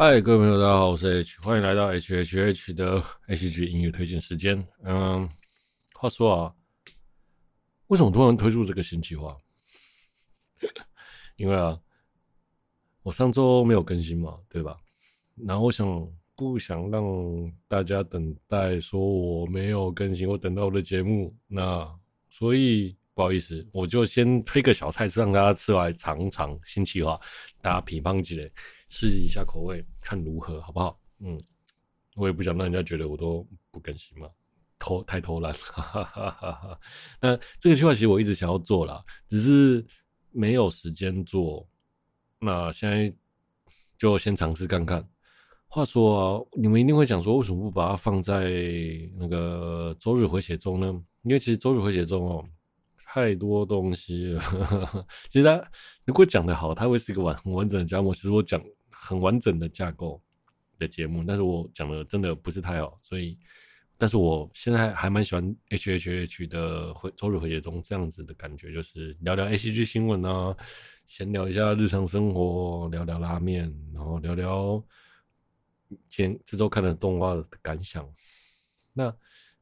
嗨，各位朋友，大家好，我是 H，欢迎来到 HHH 的 HG 音乐推荐时间。嗯，话说啊，为什么突然推出这个新计划？因为啊，我上周没有更新嘛，对吧？然后我想不想让大家等待，说我没有更新，我等到我的节目，那所以不好意思，我就先推个小菜，让大家吃完尝尝新计划，大家品乓起来。试一下口味，看如何，好不好？嗯，我也不想让人家觉得我都不更新嘛，偷太偷懒，哈哈哈哈哈。那这个计划其实我一直想要做啦，只是没有时间做。那现在就先尝试看看。话说啊，你们一定会想说，为什么不把它放在那个周日回血中呢？因为其实周日回血中哦。太多东西了，其实他如果讲得好，他会是一个完完整的节目。其实我讲很完整的架构的节目，但是我讲的真的不是太好，所以，但是我现在还蛮喜欢 H H H 的回周日回血中这样子的感觉，就是聊聊 A C G 新闻啊，闲聊一下日常生活，聊聊拉面，然后聊聊前这周看的动画的感想，那。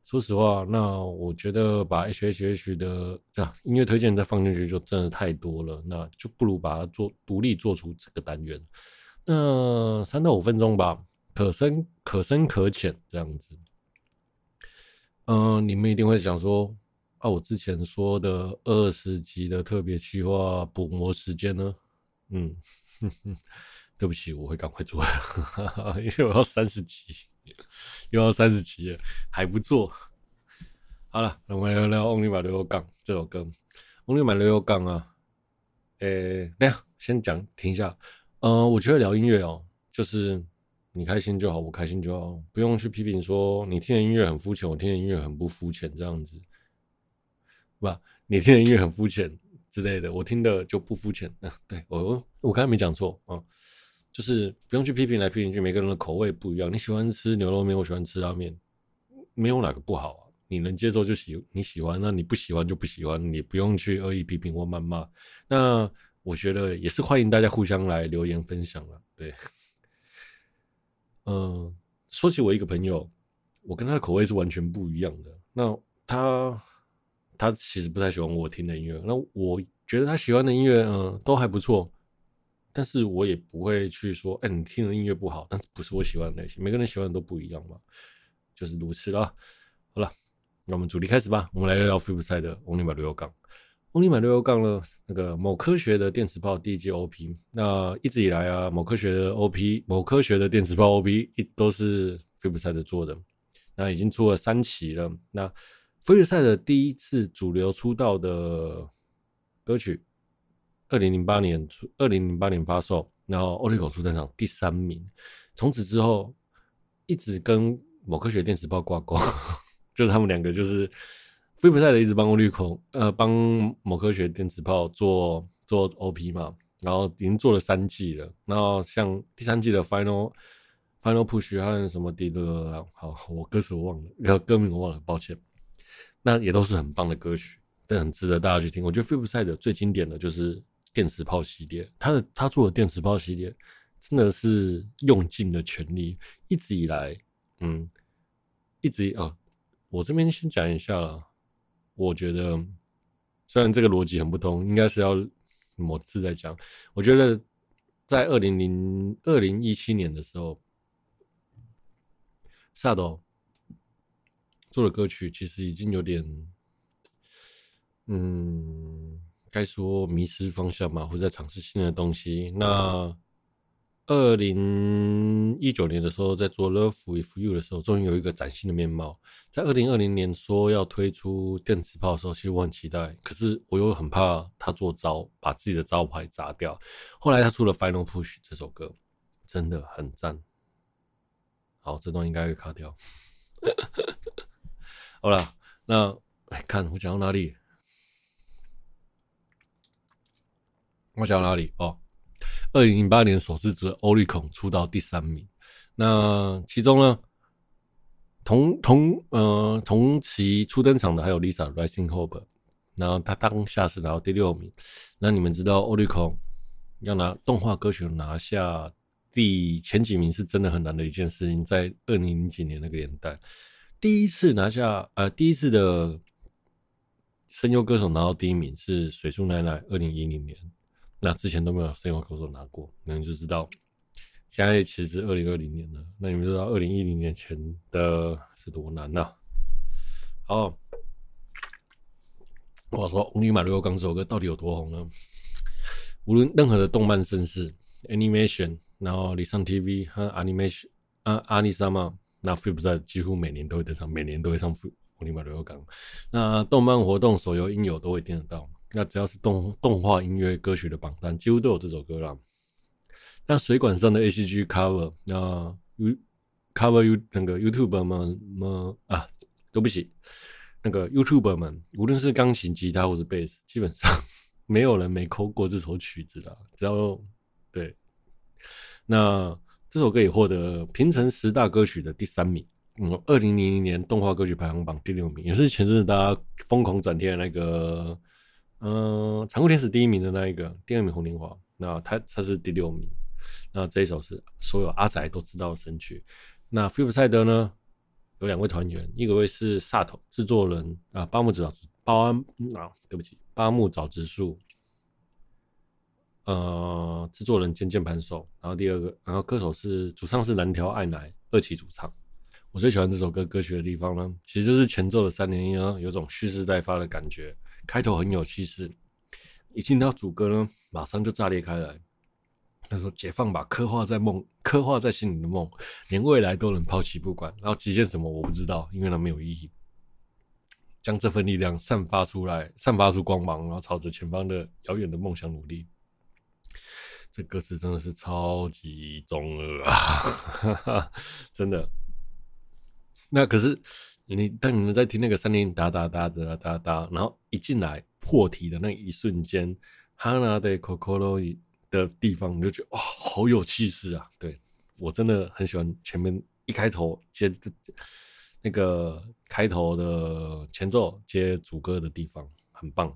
说实话，那我觉得把 H H H 的啊音乐推荐再放进去就真的太多了，那就不如把它做独立做出这个单元。那三到五分钟吧，可深可深可浅这样子。嗯、你们一定会想说啊，我之前说的二十集的特别计划补魔时间呢？嗯，对不起，我会赶快做的，因为我要三十集。又要三十集，还不做。好了，我们来聊聊《Only My Little》这首歌。《Only My Little Gun》啊，诶、等下先讲，停一下。呃，我觉得聊音乐哦，就是你开心就好，我开心就好，不用去批评说你听的音乐很肤浅，我听的音乐很不肤浅，这样子，不，你听的音乐很肤浅之类的，我听的就不肤浅。啊，对，我我刚才没讲错啊。就是不用去批评来批评去，每个人的口味不一样。你喜欢吃牛肉面，我喜欢吃拉面，没有哪个不好啊。你能接受就喜你喜欢，那你不喜欢就不喜欢，你不用去恶意批评或谩骂。那我觉得也是欢迎大家互相来留言分享了。对，嗯，说起我一个朋友，我跟他的口味是完全不一样的。那他他其实不太喜欢我听的音乐，那我觉得他喜欢的音乐，嗯，都还不错。但是我也不会去说，哎、你听的音乐不好，但是不是我喜欢的类型，每个人喜欢的都不一样嘛，就是如此啦。好了，那我们主题开始吧，我们来聊聊 Flipside 的 Only My Little Gun。Only My Little Gun 呢，那个某科学的电磁炮第一季 OP，那一直以来啊，某科学的 OP，某科学的电磁炮 OP 一都是 Flipside 做的，那已经出了三期了。那 Flipside 第一次主流出道的歌曲。二零零八年出，二零零八年发售，然后 Oriko 初登场第三名，从此之后一直跟某科学电磁炮挂钩，就是他们两个就是 Flipside 的一直帮 Oriko 呃帮某科学电磁炮做做 OP 嘛，然后已经做了三季了，然后像第三季的 Final Final Push 和什么的的，好，我歌词我忘了，歌名我忘了，抱歉，那也都是很棒的歌曲，但很值得大家去听。我觉得 Flipside 最经典的就是。电磁炮系列，他的他做的电磁炮系列真的是用尽了全力。一直以来，嗯，一直啊，我这边先讲一下了。我觉得虽然这个逻辑很不通，应该是要某次再讲。我觉得在二零零二零一七年的时候，SATO 做的歌曲其实已经有点，嗯。该说迷失方向嘛，或者在尝试新的东西。那二零一九年的时候，在做《Love With You》的时候，终于有一个崭新的面貌。在二零二零年说要推出电磁炮的时候，其实我很期待，可是我又很怕他做招，把自己的招牌砸掉。后来他出了《Final Push》这首歌，真的很赞。好，这段应该会卡掉。好了，那来看我讲到哪里。我讲到哪里哦？二零零八年首次组 Oricon 出道第三名。那其中呢，同同呃同期初登场的还有 Lisa Rising Hope，然后他当下是拿到第六名。那你们知道 Oricon 要拿动画歌曲拿下第前几名是真的很难的一件事情，在二零零几年那个年代，第一次拿下呃第一次的声优歌手拿到第一名是水树奈奈，二零一零年，那之前都没有声优歌手拿过，那你就知道现在其实二零二零年了，那你们知道二零一零年前的是多难呐、啊？好，我说《红里马里奥》这首歌到底有多红呢？无论任何的动漫盛世，animation，然后你上 TV 和 animation，啊，阿尼萨玛，那 Flipside 几乎每年都会登上，每年都会上《红里马里奥》。那动漫活动、手游、音游都会听得到。那只要是动动画音乐歌曲的榜单，几乎都有这首歌啦。那水管上的 ACG cover，那 U cover U 那个 YouTuber 们们啊，对不起，那个 YouTuber 们，无论是钢琴、吉他或是贝斯，基本上。没有人没抠过这首曲子啦，只要对，那这首歌也获得平成十大歌曲的第三名。嗯，二零零零年动画歌曲排行榜第六名，也是前阵子大家疯狂转贴的那个，嗯、残酷天使第一名的那一个，第二名红莲华，那他他是第六名。那这一首是所有阿宅都知道的神曲。那 Flipside 呢，有两位团员，一个位是萨头制作人啊，八木子保安啊，对不起。八木早直树，呃，制作人兼键盘手，然后第二个，然后歌手是主唱是蓝条爱乃，二期主唱。我最喜欢这首歌歌曲的地方呢，其实就是前奏的三连音啊，有种蓄势待发的感觉，开头很有气势，一听到主歌呢，马上就炸裂开来。他说：“解放吧，刻画在梦，刻画在心里的梦，连未来都能抛弃不管。然后极限什么我不知道，因为它没有意义。”将这份力量散发出来，散发出光芒，然后朝着前方的遥远的梦想努力。这歌词真的是超级中二啊！真的。那可是你当你们在听那个三连哒哒哒哒哒哒，然后一进来破题的那一瞬间，哈娜的 Kokoro 的地方，你就觉得哇，好有气势啊！对，我真的很喜欢前面一开头接。那个开头的前奏接主歌的地方很棒。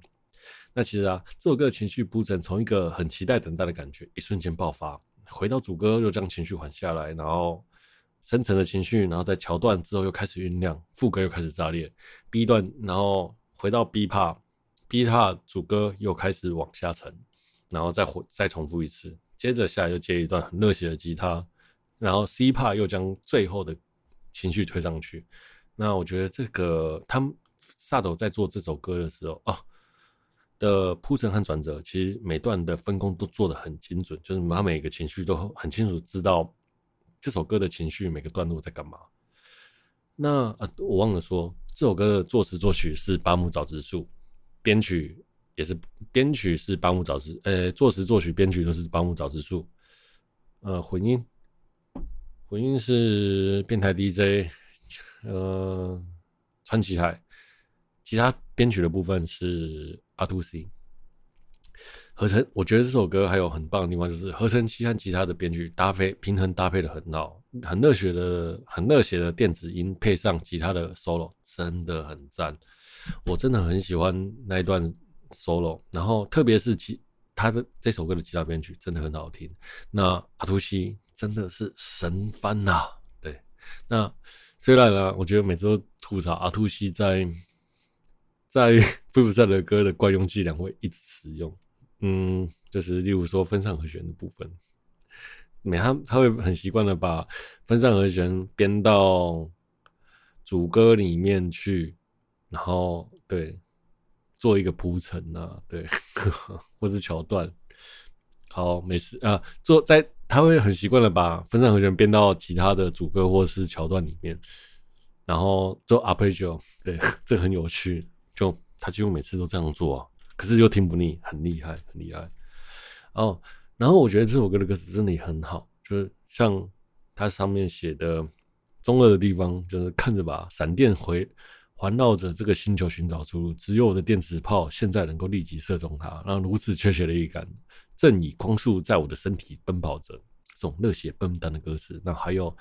那其实啊，这首歌的情绪铺陈从一个很期待等待的感觉，一瞬间爆发，回到主歌又将情绪缓下来，然后深层的情绪，然后在桥段之后又开始酝酿，副歌又开始炸裂，B 段，然后回到 B part，B part 主歌又开始往下沉，然后再回再重复一次，接着下来又接一段很热血的吉他，然后 C part 又将最后的。情绪推上去，那我觉得这个他们萨斗在做这首歌的时候啊的铺陈和转折，其实每段的分工都做得很精准，就是他每个情绪都很清楚知道这首歌的情绪每个段落在干嘛。那啊，我忘了说，这首歌的作词作曲是八木早直树，编曲也是编曲是八木早直，呃，作词作曲编曲都是八木早直树，呃，混音。混音是变态 DJ，呃，川崎海，其他编曲的部分是阿兔 C。合成，我觉得这首歌还有很棒的地方，就是合成器和其他的编曲搭配平衡搭配的很好，很热血的很热血的电子音配上吉他的 solo，真的很赞。我真的很喜欢那一段 solo，然后特别是其他的这首歌的吉他编曲真的很好听。那阿兔西。真的是神番呐、啊！对，那虽然呢，我觉得每次都吐槽阿兔西在在 f i v e s 的歌的惯用伎俩会一直使用，嗯，就是例如说分散和弦的部分，每他他会很习惯的把分散和弦编到主歌里面去，然后对做一个铺陈啊，对，或是桥段。好，没事啊，做在。他会很习惯的把分散和弦编到其他的主歌或是桥段里面，然后做 arpeggio，对，这很有趣。就他几乎每次都这样做啊，可是又听不腻，很厉害，很厉害。哦，然后我觉得这首歌的歌词真的也很好，就是像它上面写的中二的地方，就是看着吧，闪电回环绕着这个星球寻找出路，只有我的电磁炮现在能够立即射中它，让如此确切的预感。正以光速在我的身体奔跑着，这种热血奔腾的歌词。那还有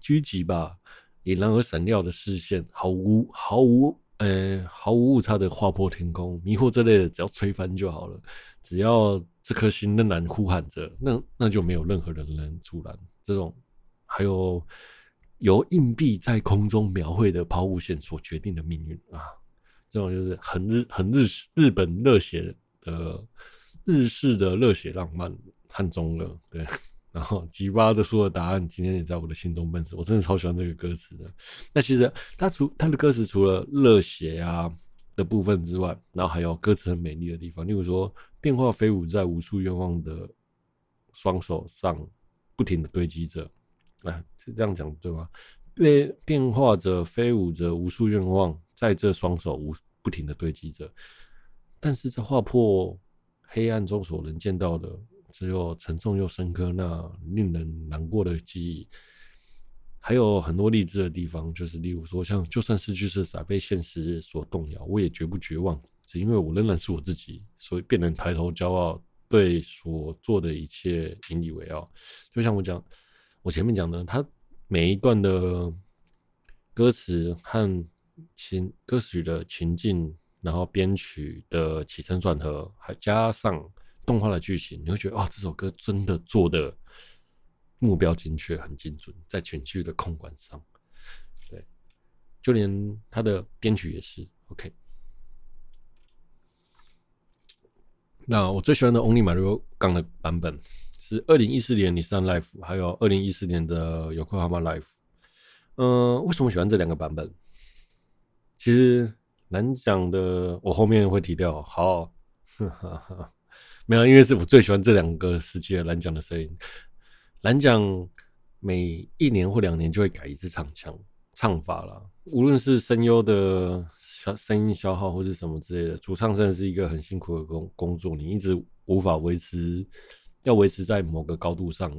狙击吧，以然而闪耀的视线，毫无毫无呃，毫无误差的划破天空，迷惑这类的只要吹翻就好了。只要这颗心仍然呼喊着，那那就没有任何人能阻拦。这种还有由硬币在空中描绘的抛物线所决定的命运啊，这种就是很日很日日本热血的日式的热血浪漫和中二，对。然后吉巴的说的答案，今天也在我的心中奔驰。我真的超喜欢这个歌词的。那其实他除他的歌词除了热血啊的部分之外，然后还有歌词很美丽的地方，例如说变化飞舞在无数愿望的双手上，不停的堆积着。哎，是这样讲对吗？变变化着飞舞着无数愿望，在这双手无不停的堆积着。但是在划破黑暗中所能见到的。只有沉重又深刻，那令人难过的记忆，还有很多励志的地方，就是例如说，像就算失去色彩被现实所动摇，我也绝不绝望，只因为我仍然是我自己，所以便能抬头骄傲，对所做的一切引以为傲。就像我讲，我前面讲的，他每一段的歌词和情歌曲的情境，然后编曲的起承转合，还加上。动画的剧情，你会觉得哦，这首歌真的做的目标精确，很精准，在全剧的控管上，对，就连他的编曲也是 OK。那我最喜欢的 Only Mario 杠的版本是二零一四年 Nissan Life，还有二零一四年的 Yokohama Life。嗯，为什么喜欢这两个版本？其实难讲的我后面会提掉，好。呵呵呵没有，因为是我最喜欢这两个时期的蓝奖的声音。蓝奖每一年或两年就会改一次唱腔唱法啦，无论是声优的消声音消耗或是什么之类的，主唱真的是一个很辛苦的工工作，你一直无法维持，要维持在某个高度上，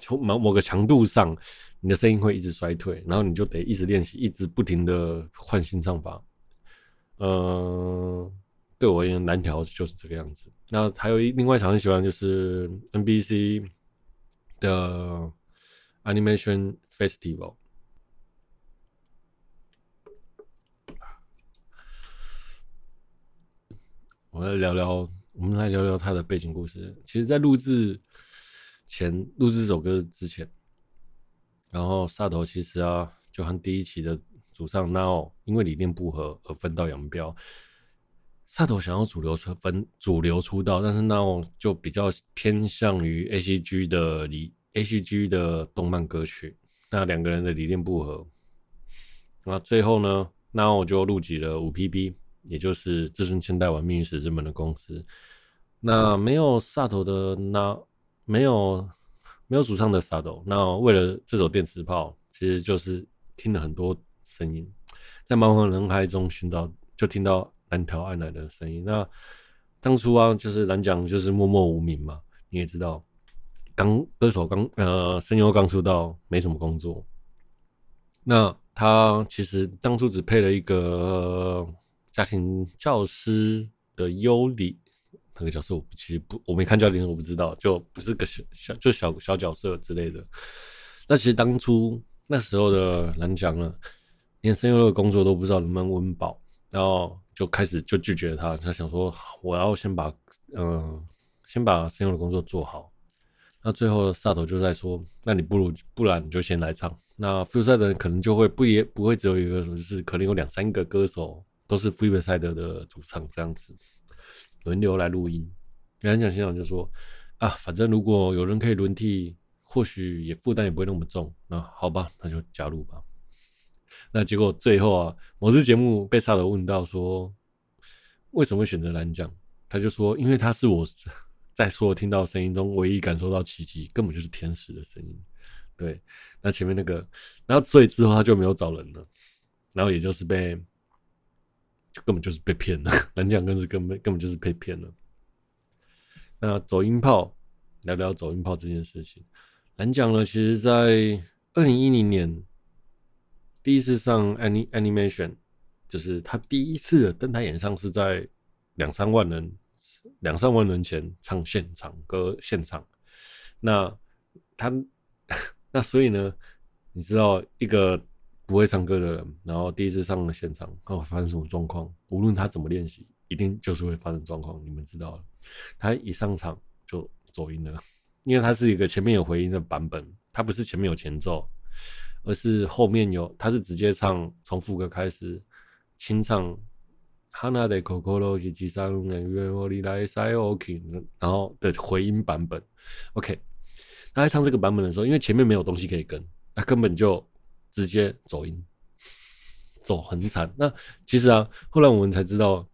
从某某个强度上，你的声音会一直衰退，然后你就得一直练习，一直不停的换新唱法。嗯、对我而言，蓝条就是这个样子。那还有一另外一场很喜欢就是 NBC 的 Animation Festival。我们来聊聊，我们来聊聊他的背景故事。其实，在录制前，录制这首歌之前，然后萨头其实啊，就和第一期的主唱 Nao 因为理念不合而分道扬镳。萨头想要主流出分主流出道，但是那我就比较偏向于 A C G 的理 A C G 的动漫歌曲。那两个人的理念不合，那最后呢，那我就入籍了五 P B，也就是志村千代丸命运石之门的公司。那没有萨头的那没有没有主唱的萨头，那为了这首电磁炮，其实就是听了很多声音，在茫茫人海中寻找，就听到。蓝条爱乃的声音。那当初啊，就是蓝奖就是默默无名嘛。你也知道，刚歌手刚呃声优刚出道，没什么工作。那他其实当初只配了一个家庭教师的优里，那个角色我其实不我没看教庭，我不知道，就不是个小小就小小角色之类的。那其实当初那时候的蓝奖呢，连声优的工作都不知道能不能温饱，然后。就开始就拒绝他，他想说我要先把嗯、先把声优的工作做好。那最后萨头就在说，那你不如不然你就先来唱。那 Feel 的可能就会不也不会只有一个歌手，就是可能有两三个歌手都是 Feel 的主唱这样子轮流来录音。蓝奖现场就说啊，反正如果有人可以轮替，或许也负担也不会那么重。那好吧，那就加入吧。那结果最后啊，某次节目被萨德问到说，为什么选择蓝奖？他就说，因为他是我在所有听到声音中唯一感受到奇迹，根本就是天使的声音。对，那前面那个，然后所以之后他就没有找人了，然后也就是被，就根本就是被骗了。蓝奖更是根本根本就是被骗了。那走音炮，聊聊走音炮这件事情。蓝奖呢，其实在二零一零年。第一次上 Any Animation，就是他第一次登台演唱是在两三万人、两三万人前唱现场歌现场。那他那所以呢，你知道一个不会唱歌的人，然后第一次上了现场，看会发生什么状况。无论他怎么练习，一定就是会发生状况。你们知道了，他一上场就走音了，因为他是一个前面有回音的版本，他不是前面有前奏，而是后面有，他是直接唱从副歌开始清唱。哈娜的 Kokoro 以及三龙人约我里来塞 OK，然后的回音版本，OK。他在唱这个版本的时候，因为前面没有东西可以跟，他根本就直接走音，走很惨。那其实啊，后来我们才知道，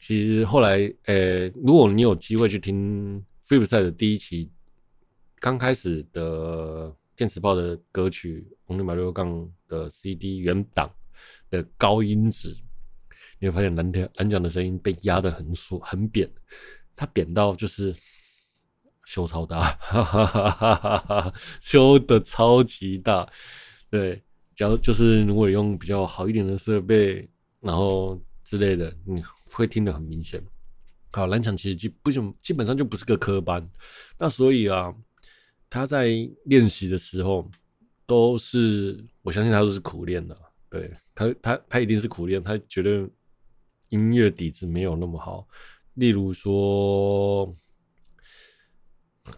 其实后来，呃、如果你有机会去听 Flipside 的第一期刚开始的电磁炮的歌曲《Only Mario Gun》的 CD 原档的高音质。你会发现蓝条蓝奖的声音被压得很缩很扁，它扁到就是修超大，哈哈哈哈哈哈，修的超级大。对，假如就是如果用比较好一点的设备，然后之类的，你会听得很明显。好，蓝奖其实基不基本上就不是个科班，那所以啊，他在练习的时候都是，我相信他都是苦练的。对他，他他一定是苦练，他绝对。音乐底子没有那么好，例如说，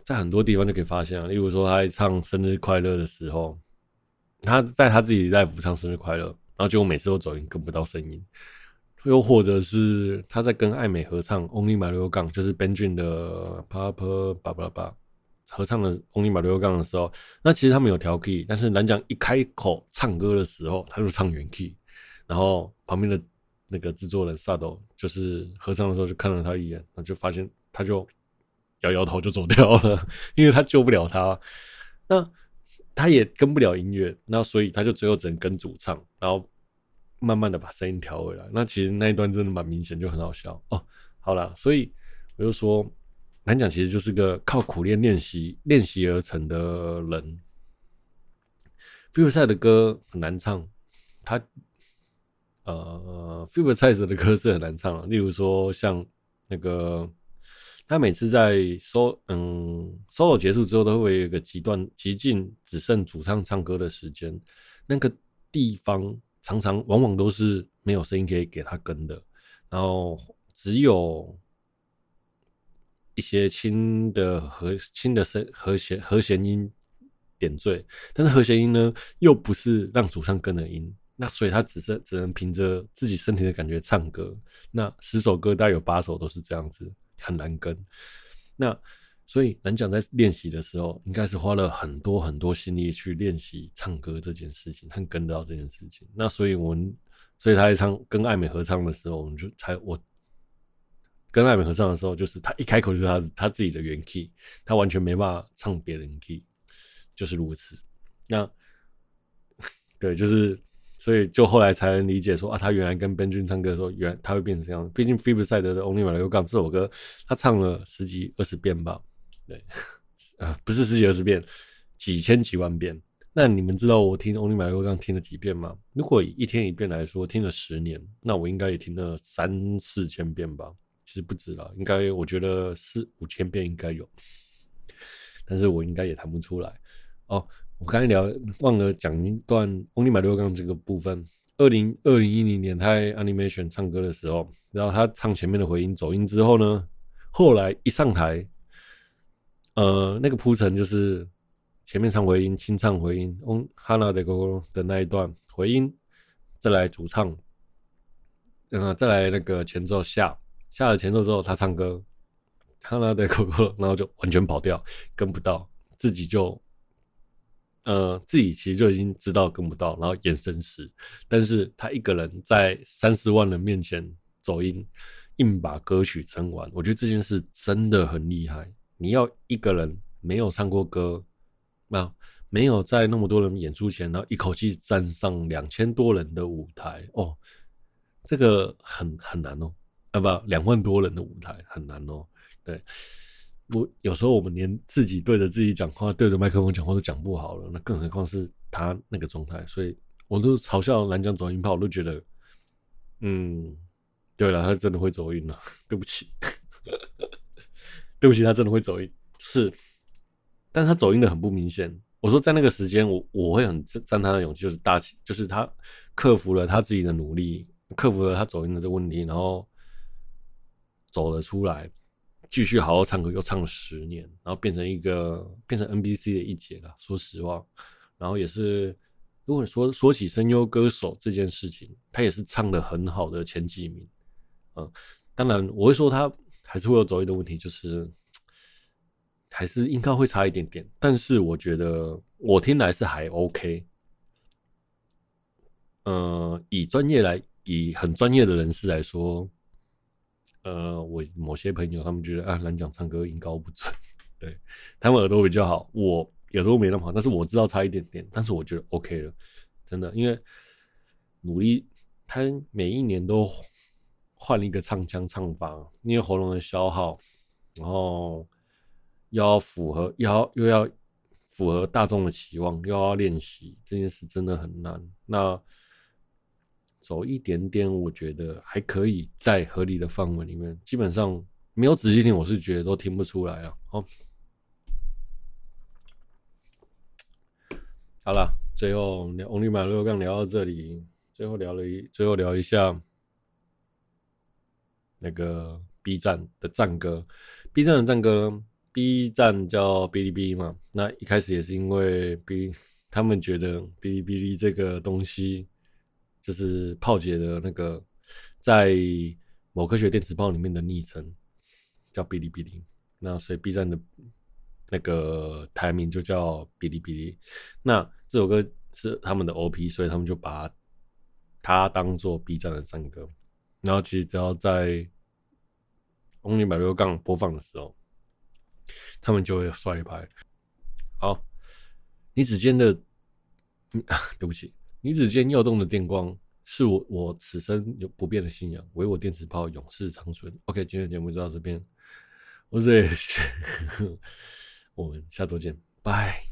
在很多地方就可以发现啊，例如说他在唱生日快乐的时候，他在他自己 live 唱生日快乐，然后结果每次都走音，跟不到声音；又或者是他在跟艾美合唱 Only Mario Gun，就是 Benjamin 的 Papa 巴巴拉合唱的 Only Mario Gun 的时候，那其实他们有调 key，但是蓝奖一开口唱歌的时候，他就唱原 key，然后旁边的。那个制作人萨斗就是合唱的时候就看了他一眼，然后就发现他就摇摇头就走掉了，因为他救不了他，那他也跟不了音乐，那所以他就最后只能跟主唱，然后慢慢的把声音调回来。那其实那一段真的蛮明显，就很好笑哦。好了，所以我就说，难讲其实就是个靠苦练练习练习而成的人。Flipside 的歌很难唱，他。呃，Flipside 的歌是很难唱，例如说像那个，他每次在 solo 嗯 solo 结束之后，都会有一个极端极尽只剩主唱唱歌的时间，那个地方常常往往都是没有声音可以给他跟的，然后只有一些轻的和轻的声和弦和弦音点缀，但是和弦音呢又不是让主唱跟的音。那所以他只是只能凭着自己身体的感觉唱歌。那十首歌大概有八首都是这样子，很难跟。那所以蓝奖在练习的时候，应该是花了很多很多心力去练习唱歌这件事情，和跟到这件事情。那所以我们，所以他在唱跟艾美合唱的时候，我们就才我跟艾美合唱的时候，就是他一开口就是他他自己的原 key，他完全没办法唱别人 key，就是如此。那对，就是。所以就后来才能理解说啊，他原来跟 Benjun 唱歌的时候，原来他会变成这样。毕竟 Flipside 的 Only Mario Gun 这首歌，他唱了十几二十遍吧？对，啊，不是十几二十遍，几千几万遍。那你们知道我听 Only Mario Gun 听了几遍吗？如果一天一遍来说，听了十年，那我应该也听了三四千遍吧？其实不止了，应该我觉得四五千遍应该有，但是我应该也弹不出来哦。我刚才聊忘了讲一段《Only Mario Gun》这个部分。二零二零一零年他在 Animation 唱歌的时候，然后他唱前面的回音走音之后呢，后来一上台，呃，那个铺陈就是前面唱回音，清唱回音，On Hana de Kokoro 的那一段回音，再来主唱，然后再来那个前奏下下了前奏之后，他唱歌，Hana de Kokoro，然后就完全跑掉，跟不到，自己就。呃，自己其实就已经知道跟不到，然后眼神死，但是他一个人在三十万人面前走音，硬把歌曲撑完，我觉得这件事真的很厉害。你要一个人没有唱过歌，那没有在那么多人演出前，然后一口气站上两千多人的舞台，哦，这个很很难哦，啊不，两万多人的舞台很难哦，对。我有时候我们连自己对着自己讲话，对着麦克风讲话都讲不好了，那更何况是他那个状态。所以我都嘲笑蓝奖走音炮，我都觉得，嗯，对了，他真的会走音了，对不起，对不起，他真的会走音，是，但他走音的很不明显，我说在那个时间，我我会很赞他的勇气，就是大气，就是他克服了他自己的努力，克服了他走音的这个问题，然后走了出来，继续好好唱歌，又唱了十年，然后变成一个变成 NBC 的一姐了。说实话，然后也是，如果说说起声优歌手这件事情，他也是唱的很好的前几名。嗯，当然我会说他还是会有走音的问题，就是。还是应该会差一点点，但是我觉得我听来是还 OK。呃，以专业来，以很专业的人士来说，呃，我某些朋友他们觉得啊，蓝奖唱歌音高不准，对，他们耳朵比较好，我耳朵没那么好，但是我知道差一点点，但是我觉得 OK 了，真的，因为努力，他每一年都换了一个唱腔唱法，因为喉咙的消耗，然后。要符合，要又要符合大众的期望，又要练习，这件事真的很难。那走一点点，我觉得还可以在合理的范围里面。基本上没有仔细听，我是觉得都听不出来了。好，好了，最后聊 Only My Royal Gun 聊到这里，最后聊了一，最后聊一下那个 B 站的战歌，B 站的战歌。B 站叫哔哩哔哩嘛，那一开始也是因为 B 他们觉得哔哩哔哩这个东西就是炮姐的那个在某科学电磁炮里面的昵称叫哔哩哔哩，那所以 B 站的那个台名就叫哔哩哔哩。那这首歌是他们的 OP，所以他们就把它当做 B 站的战歌。然后其实只要在 Only 百六杠播放的时候。他们就会刷一排。好，你指尖的，啊，对不起，你指尖跃动的电光是我我此生有不变的信仰，唯我电磁炮永世长存。OK，今天的节目就到这边，我是 H，我们下周见，拜。